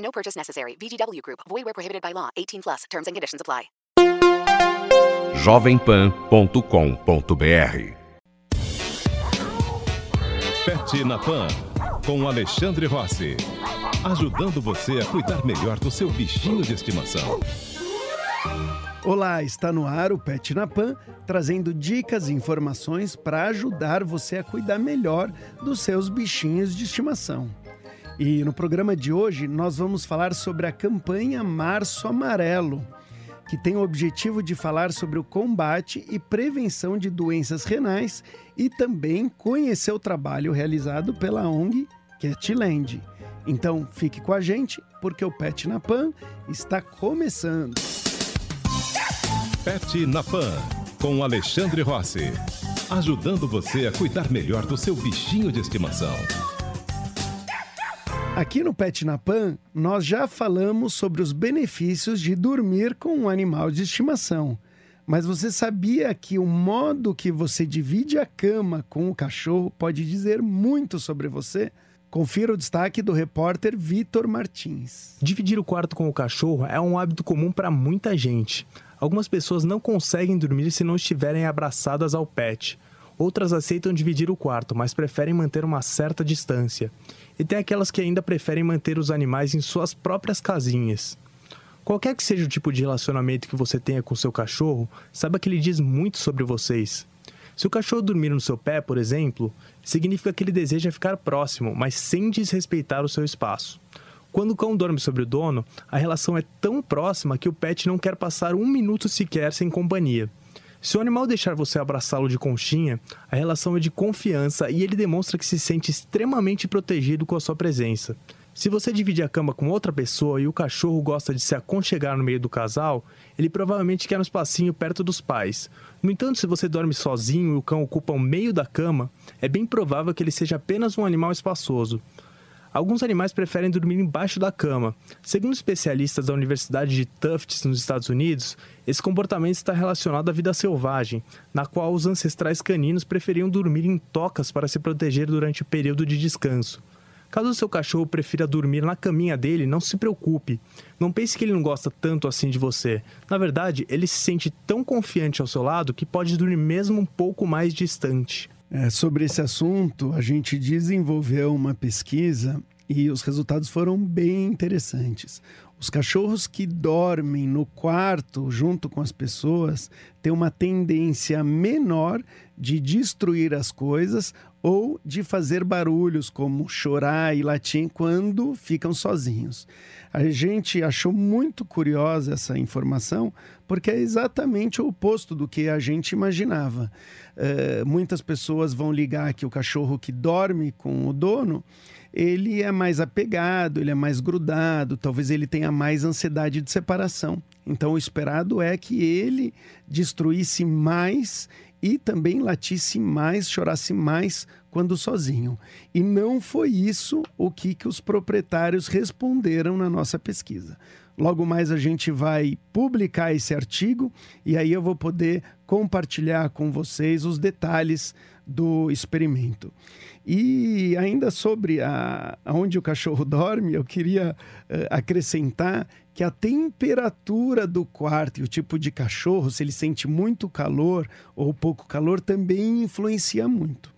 No purchase necessary. VGW Group. Void where prohibited by law. 18 plus. Terms and conditions apply. jovempan.com.br Pet na Pan, com Alexandre Rossi. Ajudando você a cuidar melhor do seu bichinho de estimação. Olá, está no ar o Pet na Pan, trazendo dicas e informações para ajudar você a cuidar melhor dos seus bichinhos de estimação. E no programa de hoje nós vamos falar sobre a campanha Março Amarelo, que tem o objetivo de falar sobre o combate e prevenção de doenças renais e também conhecer o trabalho realizado pela ONG Catland. Então fique com a gente, porque o Pet na Pan está começando. Pet na Pan, com Alexandre Rossi. Ajudando você a cuidar melhor do seu bichinho de estimação. Aqui no Pet na Pan, nós já falamos sobre os benefícios de dormir com um animal de estimação. Mas você sabia que o modo que você divide a cama com o cachorro pode dizer muito sobre você? Confira o destaque do repórter Vitor Martins. Dividir o quarto com o cachorro é um hábito comum para muita gente. Algumas pessoas não conseguem dormir se não estiverem abraçadas ao pet. Outras aceitam dividir o quarto, mas preferem manter uma certa distância. E tem aquelas que ainda preferem manter os animais em suas próprias casinhas. Qualquer que seja o tipo de relacionamento que você tenha com seu cachorro, saiba que ele diz muito sobre vocês. Se o cachorro dormir no seu pé, por exemplo, significa que ele deseja ficar próximo, mas sem desrespeitar o seu espaço. Quando o cão dorme sobre o dono, a relação é tão próxima que o pet não quer passar um minuto sequer sem companhia. Se o animal deixar você abraçá-lo de conchinha, a relação é de confiança e ele demonstra que se sente extremamente protegido com a sua presença. Se você divide a cama com outra pessoa e o cachorro gosta de se aconchegar no meio do casal, ele provavelmente quer um espacinho perto dos pais. No entanto, se você dorme sozinho e o cão ocupa o meio da cama, é bem provável que ele seja apenas um animal espaçoso. Alguns animais preferem dormir embaixo da cama. Segundo especialistas da Universidade de Tufts, nos Estados Unidos, esse comportamento está relacionado à vida selvagem, na qual os ancestrais caninos preferiam dormir em tocas para se proteger durante o período de descanso. Caso seu cachorro prefira dormir na caminha dele, não se preocupe. Não pense que ele não gosta tanto assim de você. Na verdade, ele se sente tão confiante ao seu lado que pode dormir mesmo um pouco mais distante. É, sobre esse assunto, a gente desenvolveu uma pesquisa e os resultados foram bem interessantes. Os cachorros que dormem no quarto junto com as pessoas têm uma tendência menor de destruir as coisas ou de fazer barulhos como chorar e latir quando ficam sozinhos. A gente achou muito curiosa essa informação porque é exatamente o oposto do que a gente imaginava. Uh, muitas pessoas vão ligar que o cachorro que dorme com o dono ele é mais apegado, ele é mais grudado, talvez ele tenha mais ansiedade de separação. Então, o esperado é que ele destruísse mais e também latisse mais, chorasse mais quando sozinho. E não foi isso o que, que os proprietários responderam na nossa pesquisa. Logo mais a gente vai publicar esse artigo e aí eu vou poder compartilhar com vocês os detalhes do experimento. E ainda sobre a, onde o cachorro dorme, eu queria uh, acrescentar que a temperatura do quarto e o tipo de cachorro, se ele sente muito calor ou pouco calor, também influencia muito.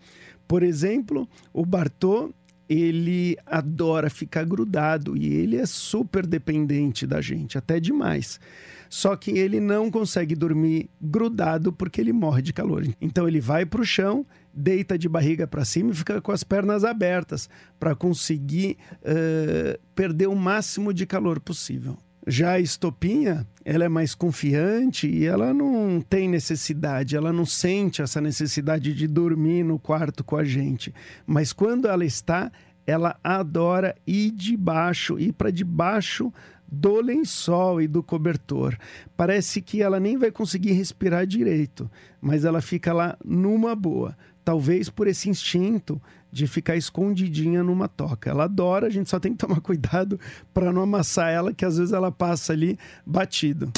Por exemplo, o Bartô, ele adora ficar grudado e ele é super dependente da gente, até demais. Só que ele não consegue dormir grudado porque ele morre de calor. Então ele vai para o chão, deita de barriga para cima e fica com as pernas abertas para conseguir uh, perder o máximo de calor possível. Já a estopinha, ela é mais confiante e ela não tem necessidade, ela não sente essa necessidade de dormir no quarto com a gente. Mas quando ela está, ela adora ir debaixo, ir para debaixo do lençol e do cobertor. Parece que ela nem vai conseguir respirar direito, mas ela fica lá numa boa. Talvez por esse instinto de ficar escondidinha numa toca. Ela adora, a gente só tem que tomar cuidado para não amassar ela, que às vezes ela passa ali batido.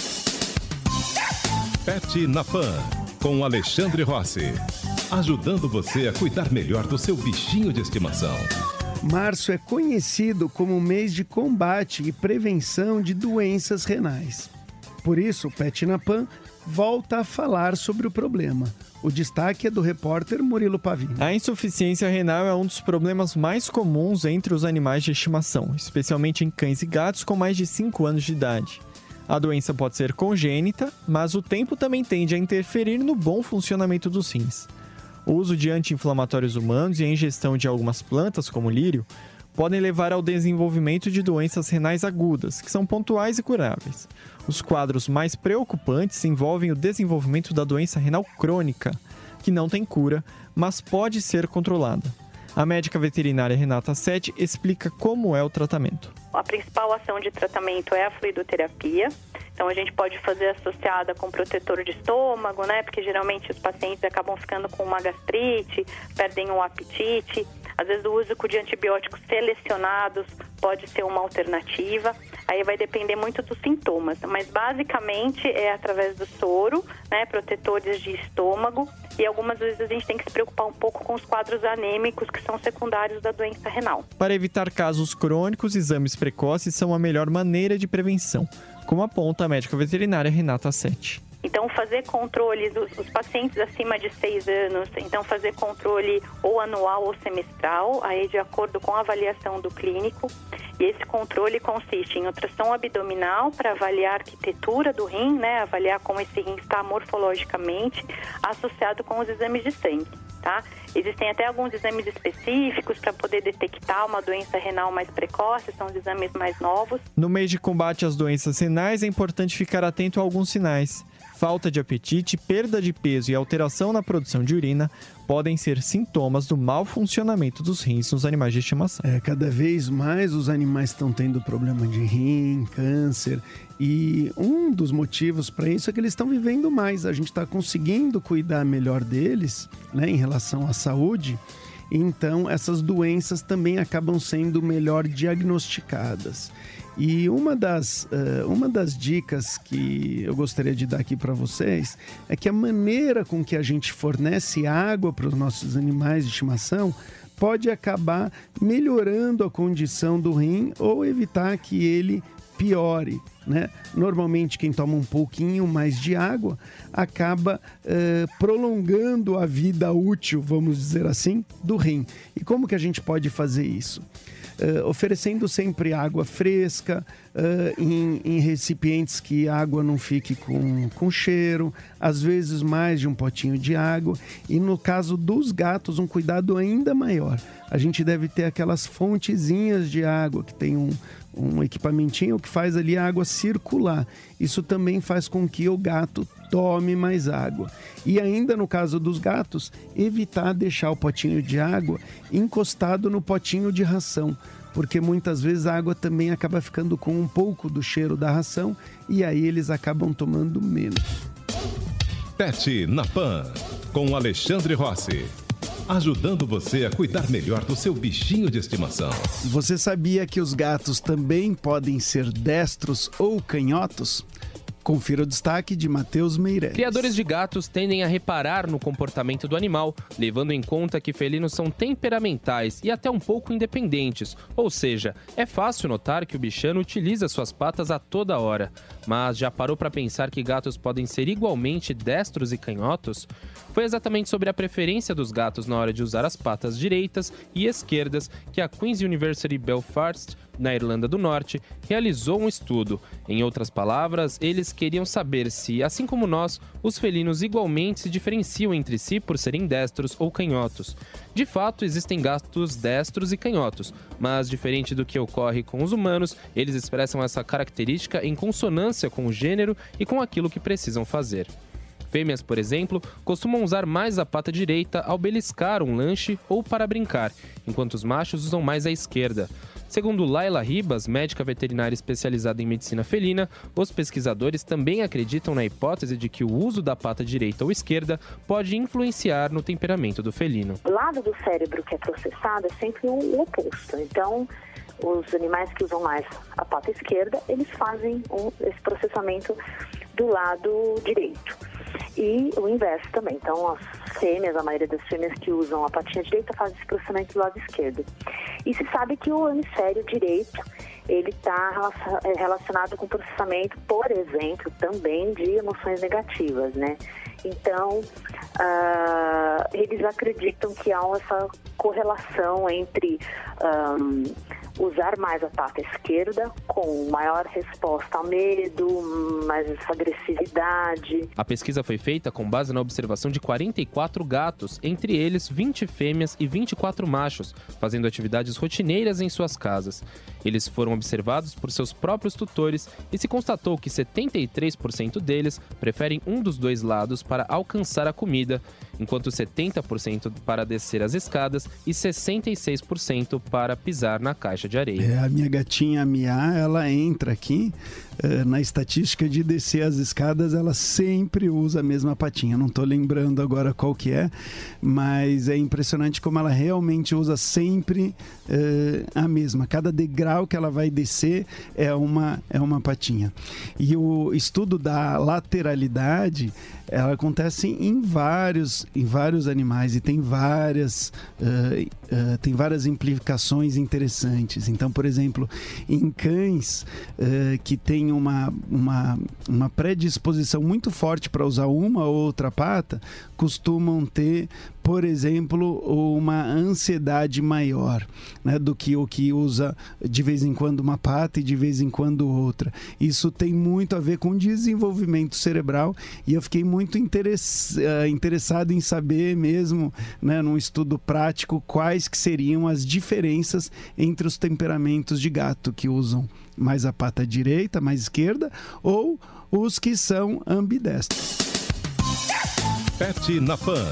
Pet na Pan, com Alexandre Rossi. Ajudando você a cuidar melhor do seu bichinho de estimação. Março é conhecido como mês de combate e prevenção de doenças renais. Por isso, o Pet na Pan volta a falar sobre o problema. O destaque é do repórter Murilo Pavini. A insuficiência renal é um dos problemas mais comuns entre os animais de estimação, especialmente em cães e gatos com mais de 5 anos de idade. A doença pode ser congênita, mas o tempo também tende a interferir no bom funcionamento dos rins. O uso de anti-inflamatórios humanos e a ingestão de algumas plantas, como lírio, podem levar ao desenvolvimento de doenças renais agudas, que são pontuais e curáveis. Os quadros mais preocupantes envolvem o desenvolvimento da doença renal crônica, que não tem cura, mas pode ser controlada. A médica veterinária Renata Sete explica como é o tratamento. A principal ação de tratamento é a fluidoterapia. Então a gente pode fazer associada com protetor de estômago, né? Porque geralmente os pacientes acabam ficando com uma gastrite, perdem o apetite. Às vezes o uso de antibióticos selecionados pode ser uma alternativa. Aí vai depender muito dos sintomas, mas basicamente é através do soro, né, protetores de estômago e algumas vezes a gente tem que se preocupar um pouco com os quadros anêmicos que são secundários da doença renal. Para evitar casos crônicos, exames precoces são a melhor maneira de prevenção, como aponta a médica veterinária Renata Sete. Então, fazer controles os pacientes acima de seis anos, então fazer controle ou anual ou semestral, aí de acordo com a avaliação do clínico. E esse controle consiste em ultrassom abdominal para avaliar a arquitetura do rim, né, avaliar como esse rim está morfologicamente, associado com os exames de sangue. Tá? Existem até alguns exames específicos para poder detectar uma doença renal mais precoce, são os exames mais novos. No mês de combate às doenças renais, é importante ficar atento a alguns sinais. Falta de apetite, perda de peso e alteração na produção de urina podem ser sintomas do mau funcionamento dos rins nos animais de estimação. É, cada vez mais os animais estão tendo problema de rim, câncer, e um dos motivos para isso é que eles estão vivendo mais. A gente está conseguindo cuidar melhor deles, né, em relação à saúde. Então, essas doenças também acabam sendo melhor diagnosticadas. E uma das, uh, uma das dicas que eu gostaria de dar aqui para vocês é que a maneira com que a gente fornece água para os nossos animais de estimação pode acabar melhorando a condição do rim ou evitar que ele piore. Né? Normalmente, quem toma um pouquinho mais de água acaba uh, prolongando a vida útil, vamos dizer assim, do rim. E como que a gente pode fazer isso? Uh, oferecendo sempre água fresca, uh, em, em, recipientes que a água não fique com, com cheiro, às vezes mais de um potinho de água. E no caso dos gatos, um cuidado ainda maior. A gente deve ter aquelas fontezinhas de água que tem um, um equipamentinho que faz ali a água circular. Isso também faz com que o gato tome mais água. E ainda no caso dos gatos, evitar deixar o potinho de água encostado no potinho de ração, porque muitas vezes a água também acaba ficando com um pouco do cheiro da ração e aí eles acabam tomando menos. Pet na Pan, com Alexandre Rossi. Ajudando você a cuidar melhor do seu bichinho de estimação. Você sabia que os gatos também podem ser destros ou canhotos? Confira o destaque de Matheus Meirelles. Criadores de gatos tendem a reparar no comportamento do animal, levando em conta que felinos são temperamentais e até um pouco independentes, ou seja, é fácil notar que o bichano utiliza suas patas a toda hora. Mas já parou para pensar que gatos podem ser igualmente destros e canhotos? Foi exatamente sobre a preferência dos gatos na hora de usar as patas direitas e esquerdas que a Queen's University Belfast na Irlanda do Norte, realizou um estudo. Em outras palavras, eles queriam saber se, assim como nós, os felinos igualmente se diferenciam entre si por serem destros ou canhotos. De fato, existem gatos destros e canhotos, mas diferente do que ocorre com os humanos, eles expressam essa característica em consonância com o gênero e com aquilo que precisam fazer. Fêmeas, por exemplo, costumam usar mais a pata direita ao beliscar um lanche ou para brincar, enquanto os machos usam mais a esquerda. Segundo Laila Ribas, médica veterinária especializada em medicina felina, os pesquisadores também acreditam na hipótese de que o uso da pata direita ou esquerda pode influenciar no temperamento do felino. O lado do cérebro que é processado é sempre o oposto. Então, os animais que usam mais a pata esquerda, eles fazem esse processamento do lado direito. E o inverso também. Então, as fêmeas, a maioria das fêmeas que usam a patinha direita fazem esse processamento do lado esquerdo. E se sabe que o hemisfério direito ele está é, relacionado com o processamento, por exemplo, também de emoções negativas, né? Então, uh, eles acreditam que há essa correlação entre um, usar mais a pata esquerda com maior resposta ao medo, mais agressividade. A pesquisa foi feita com base na observação de 44 gatos, entre eles 20 fêmeas e 24 machos, fazendo atividades rotineiras em suas casas. Eles foram observados por seus próprios tutores e se constatou que 73% deles preferem um dos dois lados para alcançar a comida, enquanto 70% para descer as escadas e 66% para pisar na caixa de areia. É, a minha gatinha Mia, ela entra aqui na estatística de descer as escadas, ela sempre usa a mesma patinha. Não estou lembrando agora qual que é, mas é impressionante como ela realmente usa sempre é, a mesma. Cada degrau que ela vai descer é uma, é uma patinha. E o estudo da lateralidade ela acontece em vários, em vários animais e tem várias, uh, uh, tem várias implicações interessantes. Então, por exemplo, em cães uh, que têm uma, uma, uma predisposição muito forte para usar uma ou outra pata, costumam ter por exemplo, uma ansiedade maior né, do que o que usa de vez em quando uma pata e de vez em quando outra. Isso tem muito a ver com desenvolvimento cerebral e eu fiquei muito eh, interessado em saber mesmo, né, num estudo prático, quais que seriam as diferenças entre os temperamentos de gato que usam mais a pata direita, mais esquerda, ou os que são ambidestros. Pet na Pan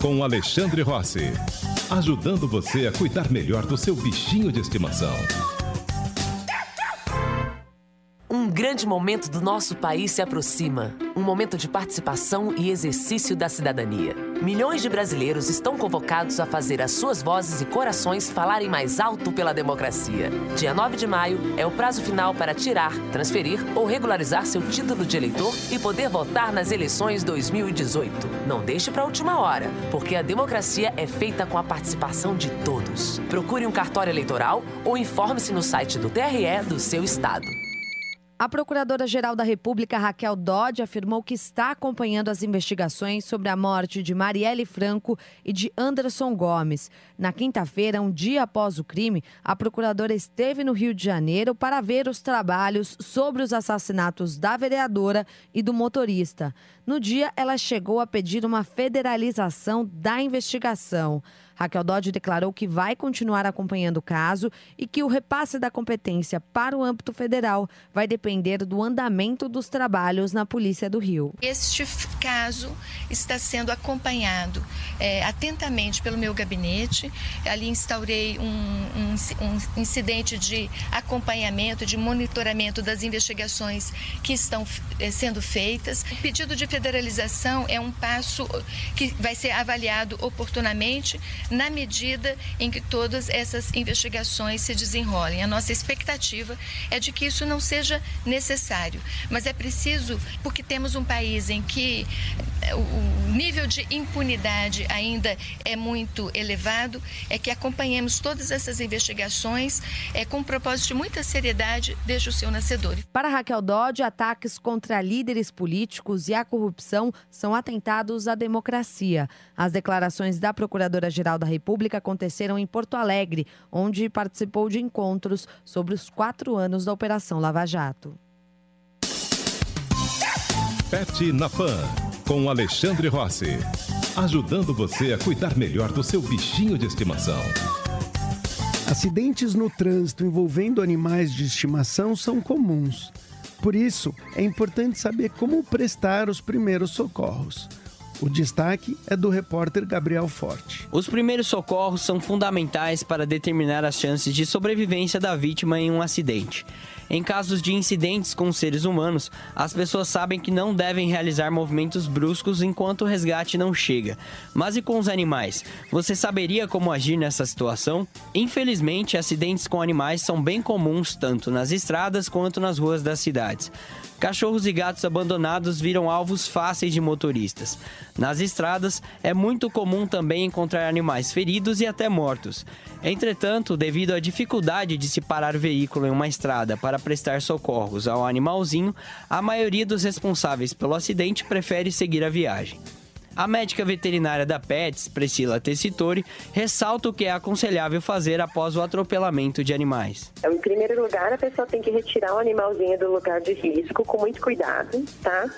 com Alexandre Rossi. Ajudando você a cuidar melhor do seu bichinho de estimação. Grande momento do nosso país se aproxima. Um momento de participação e exercício da cidadania. Milhões de brasileiros estão convocados a fazer as suas vozes e corações falarem mais alto pela democracia. Dia 9 de maio é o prazo final para tirar, transferir ou regularizar seu título de eleitor e poder votar nas eleições 2018. Não deixe para a última hora, porque a democracia é feita com a participação de todos. Procure um cartório eleitoral ou informe-se no site do TRE do seu estado. A Procuradora-Geral da República, Raquel Dodge, afirmou que está acompanhando as investigações sobre a morte de Marielle Franco e de Anderson Gomes. Na quinta-feira, um dia após o crime, a procuradora esteve no Rio de Janeiro para ver os trabalhos sobre os assassinatos da vereadora e do motorista. No dia, ela chegou a pedir uma federalização da investigação. Raquel Dodge declarou que vai continuar acompanhando o caso e que o repasse da competência para o âmbito federal vai depender do andamento dos trabalhos na Polícia do Rio. Este caso está sendo acompanhado é, atentamente pelo meu gabinete. Ali instaurei um, um, um incidente de acompanhamento, de monitoramento das investigações que estão é, sendo feitas. O pedido de federalização é um passo que vai ser avaliado oportunamente na medida em que todas essas investigações se desenrolem. A nossa expectativa é de que isso não seja necessário, mas é preciso, porque temos um país em que eh, o nível de impunidade ainda é muito elevado, é que acompanhemos todas essas investigações é, com um propósito de muita seriedade desde o seu nascedor. Para Raquel Dodge, ataques contra líderes políticos e a corrupção são atentados à democracia. As declarações da Procuradora-Geral da República aconteceram em Porto Alegre, onde participou de encontros sobre os quatro anos da Operação Lava Jato. Pet na Pan, com Alexandre Rossi. Ajudando você a cuidar melhor do seu bichinho de estimação. Acidentes no trânsito envolvendo animais de estimação são comuns. Por isso, é importante saber como prestar os primeiros socorros. O destaque é do repórter Gabriel Forte. Os primeiros socorros são fundamentais para determinar as chances de sobrevivência da vítima em um acidente. Em casos de incidentes com seres humanos, as pessoas sabem que não devem realizar movimentos bruscos enquanto o resgate não chega. Mas e com os animais? Você saberia como agir nessa situação? Infelizmente, acidentes com animais são bem comuns tanto nas estradas quanto nas ruas das cidades. Cachorros e gatos abandonados viram alvos fáceis de motoristas. Nas estradas, é muito comum também encontrar animais feridos e até mortos. Entretanto, devido à dificuldade de se parar o veículo em uma estrada para prestar socorros ao animalzinho, a maioria dos responsáveis pelo acidente prefere seguir a viagem. A médica veterinária da PETS, Priscila Tessitori, ressalta o que é aconselhável fazer após o atropelamento de animais. Em primeiro lugar, a pessoa tem que retirar o animalzinho do lugar de risco com muito cuidado, tá?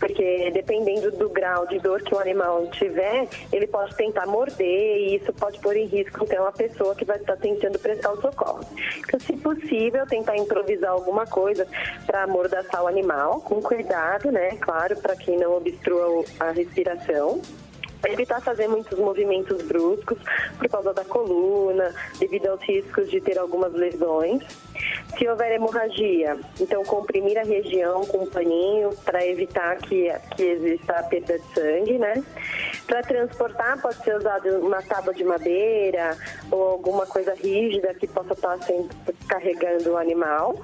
Porque dependendo do grau de dor que o animal tiver, ele pode tentar morder e isso pode pôr em risco então a pessoa que vai estar tentando prestar o socorro. Então, se possível, tentar improvisar alguma coisa para amordaçar o animal, com cuidado, né? Claro, para que não obstrua a respiração evitar fazer muitos movimentos bruscos por causa da coluna, devido aos riscos de ter algumas lesões. Se houver hemorragia, então comprimir a região com um paninho para evitar que, que exista a perda de sangue, né? Para transportar pode ser usado uma tábua de madeira ou alguma coisa rígida que possa estar sempre carregando o animal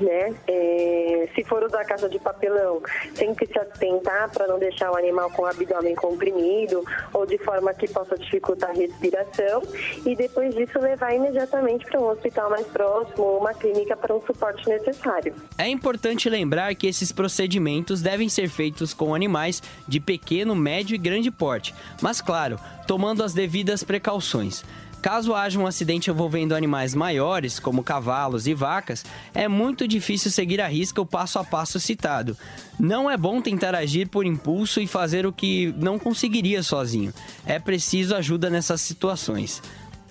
né? É, se for usar caixa de papelão, tem que se atentar para não deixar o animal com o abdômen comprimido ou de forma que possa dificultar a respiração e depois disso levar imediatamente para um hospital mais próximo ou uma clínica para um suporte necessário. É importante lembrar que esses procedimentos devem ser feitos com animais de pequeno, médio e grande porte, mas claro, tomando as devidas precauções. Caso haja um acidente envolvendo animais maiores, como cavalos e vacas, é muito difícil seguir à risca o passo a passo citado. Não é bom tentar agir por impulso e fazer o que não conseguiria sozinho. É preciso ajuda nessas situações.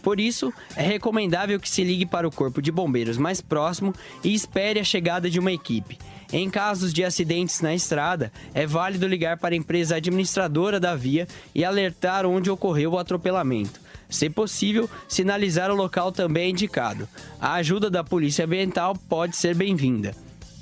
Por isso, é recomendável que se ligue para o corpo de bombeiros mais próximo e espere a chegada de uma equipe. Em casos de acidentes na estrada, é válido ligar para a empresa administradora da via e alertar onde ocorreu o atropelamento. Se possível, sinalizar o local também é indicado. A ajuda da Polícia Ambiental pode ser bem-vinda.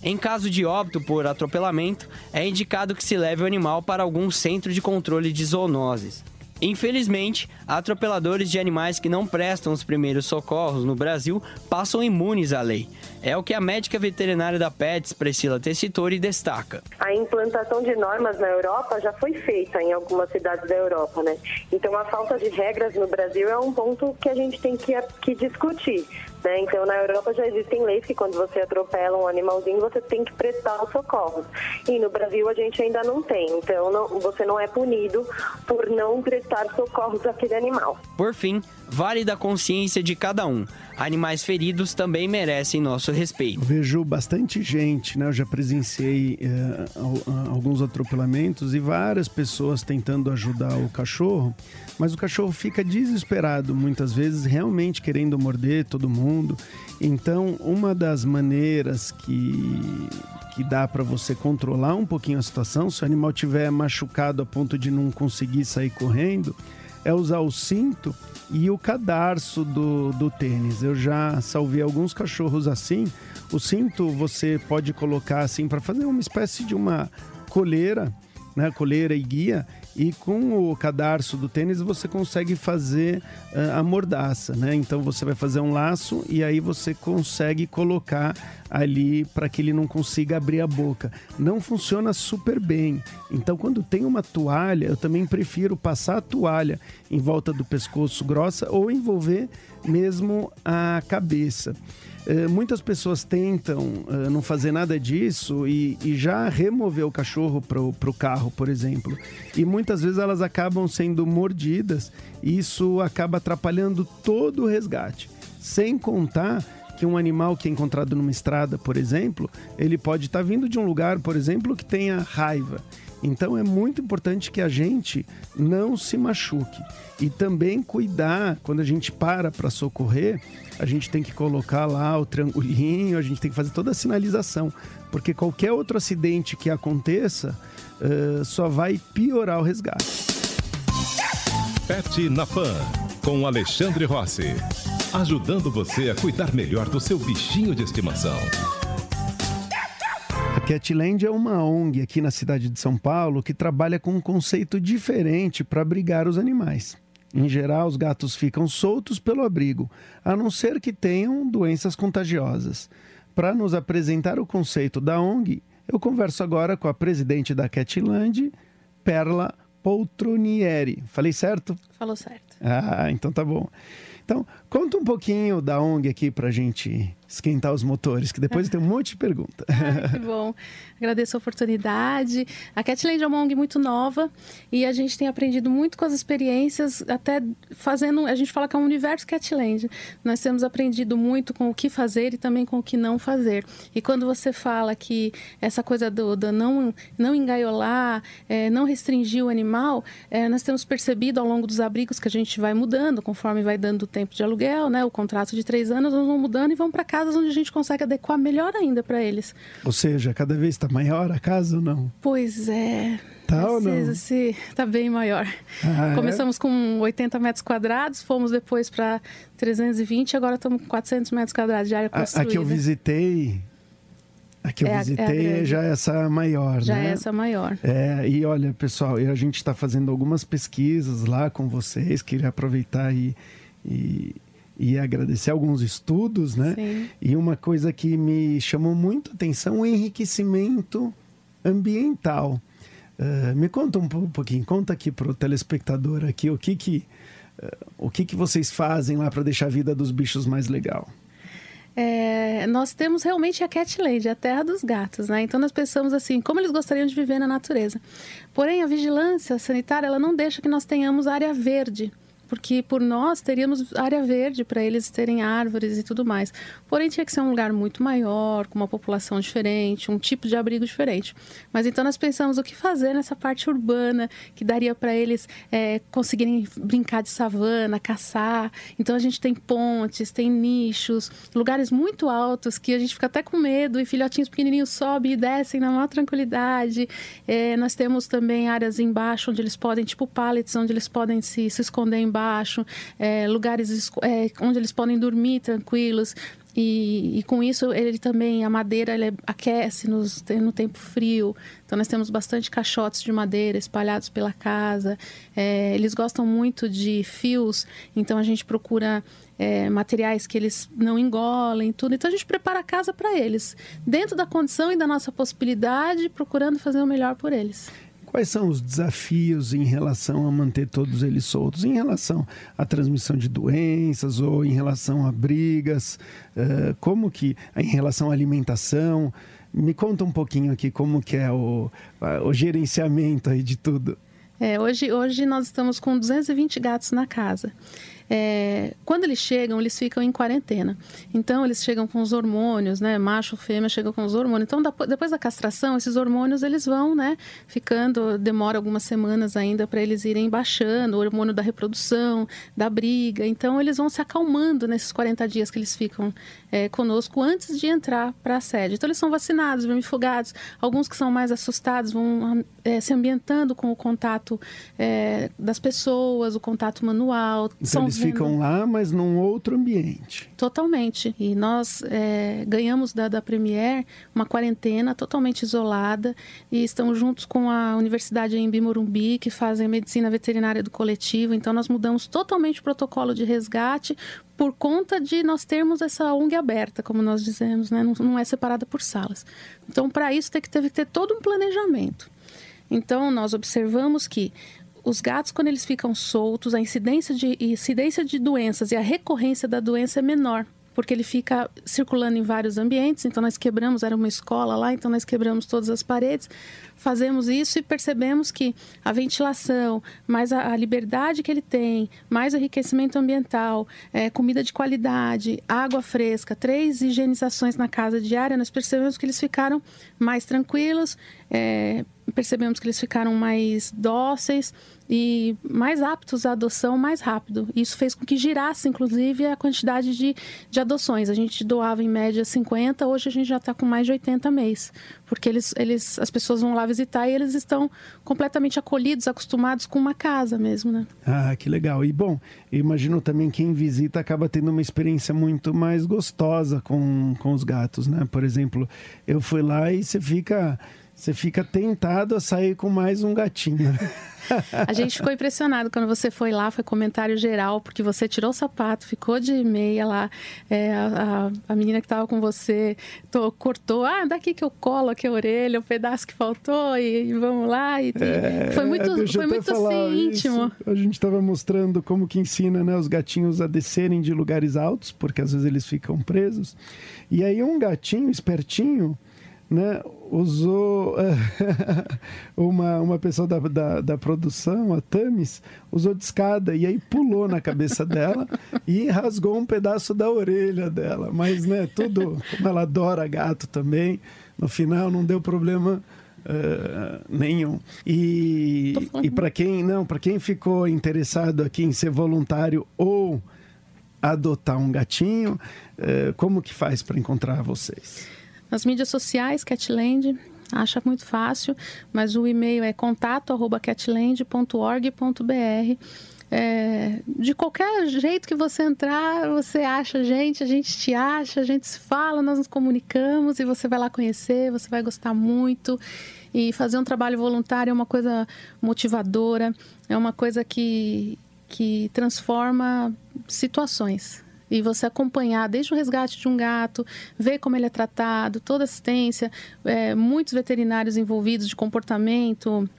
Em caso de óbito por atropelamento, é indicado que se leve o animal para algum centro de controle de zoonoses. Infelizmente, atropeladores de animais que não prestam os primeiros socorros no Brasil passam imunes à lei. É o que a médica veterinária da PETS, Priscila Tessitori, destaca. A implantação de normas na Europa já foi feita em algumas cidades da Europa, né? Então a falta de regras no Brasil é um ponto que a gente tem que, que discutir. Né? Então, na Europa já existem leis que quando você atropela um animalzinho, você tem que prestar os socorros. E no Brasil a gente ainda não tem. Então, não, você não é punido por não prestar socorros àquele animal. Por fim, vale da consciência de cada um. Animais feridos também merecem nosso respeito. Eu vejo bastante gente, né? Eu já presenciei eh, alguns atropelamentos e várias pessoas tentando ajudar o cachorro, mas o cachorro fica desesperado muitas vezes, realmente querendo morder todo mundo. Então, uma das maneiras que que dá para você controlar um pouquinho a situação, se o animal tiver machucado a ponto de não conseguir sair correndo, é usar o cinto e o cadarço do, do tênis. Eu já salvei alguns cachorros assim. O cinto você pode colocar assim para fazer uma espécie de uma coleira, né? Coleira e guia e com o cadarço do tênis você consegue fazer uh, a mordaça, né? Então você vai fazer um laço e aí você consegue colocar ali para que ele não consiga abrir a boca. Não funciona super bem. Então quando tem uma toalha, eu também prefiro passar a toalha em volta do pescoço grossa ou envolver mesmo a cabeça. Eh, muitas pessoas tentam uh, não fazer nada disso e, e já remover o cachorro para o carro, por exemplo. E muitas vezes elas acabam sendo mordidas e isso acaba atrapalhando todo o resgate. Sem contar que um animal que é encontrado numa estrada, por exemplo, ele pode estar vindo de um lugar, por exemplo, que tenha raiva. Então é muito importante que a gente não se machuque e também cuidar quando a gente para para socorrer, a gente tem que colocar lá o triangulinho, a gente tem que fazer toda a sinalização, porque qualquer outro acidente que aconteça uh, só vai piorar o resgate. Pet na Pan, com Alexandre Rossi. Ajudando você a cuidar melhor do seu bichinho de estimação. A Catland é uma ONG aqui na cidade de São Paulo que trabalha com um conceito diferente para abrigar os animais. Em geral, os gatos ficam soltos pelo abrigo, a não ser que tenham doenças contagiosas. Para nos apresentar o conceito da ONG, eu converso agora com a presidente da Catland, Perla Poltronieri. Falei certo? Falou certo. Ah, então tá bom. Então, conta um pouquinho da ONG aqui para a gente esquentar os motores, que depois tem um monte de pergunta. Ai, que bom. Agradeço a oportunidade. A Catland é uma ONG muito nova e a gente tem aprendido muito com as experiências, até fazendo, a gente fala que é um universo Catland. Nós temos aprendido muito com o que fazer e também com o que não fazer. E quando você fala que essa coisa do, do não, não engaiolar, é, não restringir o animal, é, nós temos percebido ao longo dos abrigos que a gente vai mudando, conforme vai dando o tempo de aluguel, né? O contrato de três anos, nós vamos mudando e vamos para casas onde a gente consegue adequar melhor ainda para eles. Ou seja, cada vez está maior a casa ou não? Pois é. Tá ou não? Se, tá bem maior. Ah, é? Começamos é? com 80 metros quadrados, fomos depois para 320, agora estamos com 400 metros quadrados de área construída. A, a que eu visitei, a que eu É a- visitei é a é já essa maior, Já né? é essa maior. É, e olha, pessoal, a gente está fazendo algumas pesquisas lá com vocês, queria aproveitar e, e, e agradecer alguns estudos, né? Sim. E uma coisa que me chamou muito a atenção, o enriquecimento ambiental. Ah, me conta um po- pouquinho, conta aqui para o telespectador aqui o que que, ah, o que que vocês fazem lá para deixar a vida dos bichos mais legal. É, nós temos realmente a Catland, a terra dos gatos, né? Então nós pensamos assim, como eles gostariam de viver na natureza. Porém, a vigilância sanitária ela não deixa que nós tenhamos área verde. Porque por nós teríamos área verde para eles terem árvores e tudo mais. Porém, tinha que ser um lugar muito maior, com uma população diferente, um tipo de abrigo diferente. Mas então nós pensamos o que fazer nessa parte urbana, que daria para eles é, conseguirem brincar de savana, caçar. Então a gente tem pontes, tem nichos, lugares muito altos que a gente fica até com medo e filhotinhos pequenininhos sobem e descem na maior tranquilidade. É, nós temos também áreas embaixo onde eles podem, tipo pallets, onde eles podem se, se esconder embaixo, é, lugares é, onde eles podem dormir tranquilos. E, e com isso ele também a madeira ele aquece nos, no tempo frio. Então nós temos bastante caixotes de madeira espalhados pela casa. É, eles gostam muito de fios então a gente procura é, materiais que eles não engolem tudo. Então a gente prepara a casa para eles. Dentro da condição e da nossa possibilidade procurando fazer o melhor por eles Quais são os desafios em relação a manter todos eles soltos? Em relação à transmissão de doenças ou em relação a brigas? eh, como que, em relação à alimentação? Me conta um pouquinho aqui como que é o, o gerenciamento aí de tudo. É, hoje, hoje nós estamos com 220 gatos na casa. É, quando eles chegam, eles ficam em quarentena. Então, eles chegam com os hormônios, né? Macho, fêmea, chegam com os hormônios. Então, depois da castração, esses hormônios, eles vão, né? Ficando, demora algumas semanas ainda para eles irem baixando, o hormônio da reprodução, da briga. Então, eles vão se acalmando nesses 40 dias que eles ficam é, conosco antes de entrar para a sede. Então, eles são vacinados, vermifugados. Alguns que são mais assustados vão é, se ambientando com o contato é, das pessoas, o contato manual. Então São eles vendo- ficam lá, mas num outro ambiente. Totalmente. E nós é, ganhamos da, da Premier uma quarentena totalmente isolada e estamos juntos com a Universidade em Bimorumbi, que fazem medicina veterinária do coletivo. Então, nós mudamos totalmente o protocolo de resgate por conta de nós termos essa ONG aberta, como nós dizemos, né? não, não é separada por salas. Então, para isso, teve que ter todo um planejamento. Então, nós observamos que os gatos, quando eles ficam soltos, a incidência de, incidência de doenças e a recorrência da doença é menor. porque ele fica circulando em vários ambientes. Então, nós quebramos, era uma escola lá, então nós quebramos todas as paredes fazemos isso e percebemos que a ventilação, mais a, a liberdade que ele tem, mais o enriquecimento ambiental, é, comida de qualidade, água fresca, três higienizações na casa diária, nós percebemos que eles ficaram mais tranquilos, é, percebemos que eles ficaram mais dóceis e mais aptos à adoção mais rápido. Isso fez com que girasse, inclusive, a quantidade de, de adoções. A gente doava em média 50, hoje a gente já está com mais de 80 mês, porque eles, eles, as pessoas vão lá visitar e eles estão completamente acolhidos, acostumados com uma casa mesmo, né? Ah, que legal. E bom, imagino também quem visita acaba tendo uma experiência muito mais gostosa com, com os gatos, né? Por exemplo, eu fui lá e você fica você fica tentado a sair com mais um gatinho. A gente ficou impressionado quando você foi lá, foi comentário geral, porque você tirou o sapato, ficou de meia lá, é, a, a, menina que estava com você tô, cortou, ah, daqui que eu colo aqui a orelha, o pedaço que faltou, e, e vamos lá. E, é, foi muito, foi muito assim, íntimo. A gente estava mostrando como que ensina né, os gatinhos a descerem de lugares altos, porque às vezes eles ficam presos. E aí um gatinho espertinho né, usou uma, uma pessoa da, da, da, produção, a Tamis, usou de escada e aí pulou na cabeça dela e rasgou um pedaço da orelha dela. Mas, né, tudo, como ela adora gato também, no final não deu problema uh, nenhum. E, e para quem não, para quem ficou interessado aqui em ser voluntário ou adotar um gatinho, uh, como que faz para encontrar vocês? Nas mídias sociais, Catland, acha muito fácil, mas o e-mail é contato@catland.org.br. É, de qualquer jeito que você entrar, você acha a gente, a gente te acha, a gente se fala, nós nos comunicamos e você vai lá conhecer, você vai gostar muito. E fazer um trabalho voluntário é uma coisa motivadora, é uma coisa que, que transforma situações e você acompanhar desde o resgate de um gato, ver como ele é tratado, toda assistência, é, muitos veterinários envolvidos de comportamento,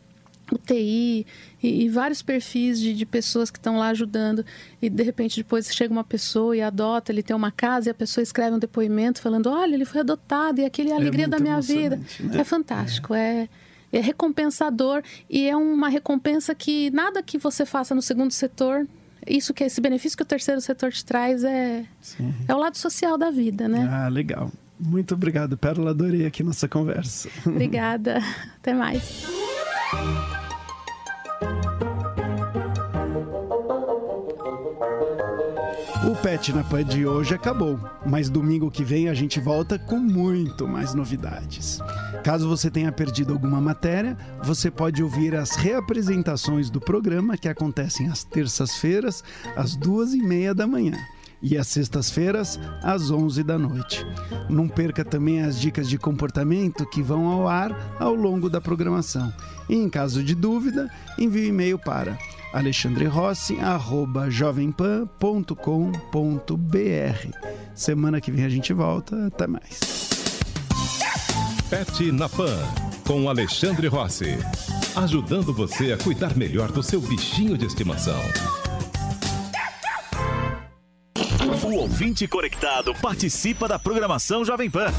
UTI e, e vários perfis de, de pessoas que estão lá ajudando e de repente depois chega uma pessoa e adota, ele tem uma casa e a pessoa escreve um depoimento falando, olha, ele foi adotado e aquele é a é alegria da minha vida. Né? É fantástico, é. é é recompensador e é uma recompensa que nada que você faça no segundo setor isso que esse benefício que o terceiro setor te traz é, é o lado social da vida, né? Ah, legal. Muito obrigado, Pérola. Adorei aqui nossa conversa. Obrigada. Até mais. Pet na Pan de hoje acabou, mas domingo que vem a gente volta com muito mais novidades. Caso você tenha perdido alguma matéria, você pode ouvir as reapresentações do programa que acontecem às terças-feiras, às duas e meia da manhã e às sextas-feiras, às 11 da noite. Não perca também as dicas de comportamento que vão ao ar ao longo da programação. E em caso de dúvida, envie um e-mail para alexandrerossi.jovempan.com.br. Semana que vem a gente volta. Até mais. Pet na Pan, com Alexandre Rossi. Ajudando você a cuidar melhor do seu bichinho de estimação. O ouvinte conectado participa da programação Jovem Pan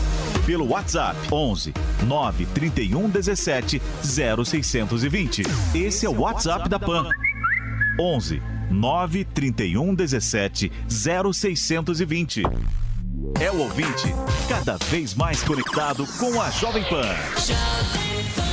pelo WhatsApp 11 931 17 0620. Esse é o WhatsApp da Pan. 11 931 17 0620. É o ouvinte cada vez mais conectado com a Jovem Pan.